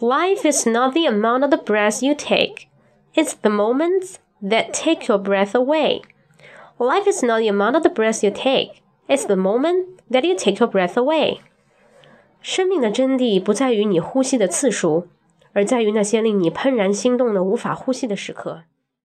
Life is not the amount of the breaths you take, it's the moments that take your breath away. Life is not the amount of the breaths you take, it's the moment that you take your breath away. 生命的真谛不在于你呼吸的次数，而在于那些令你怦然心动的无法呼吸的时刻。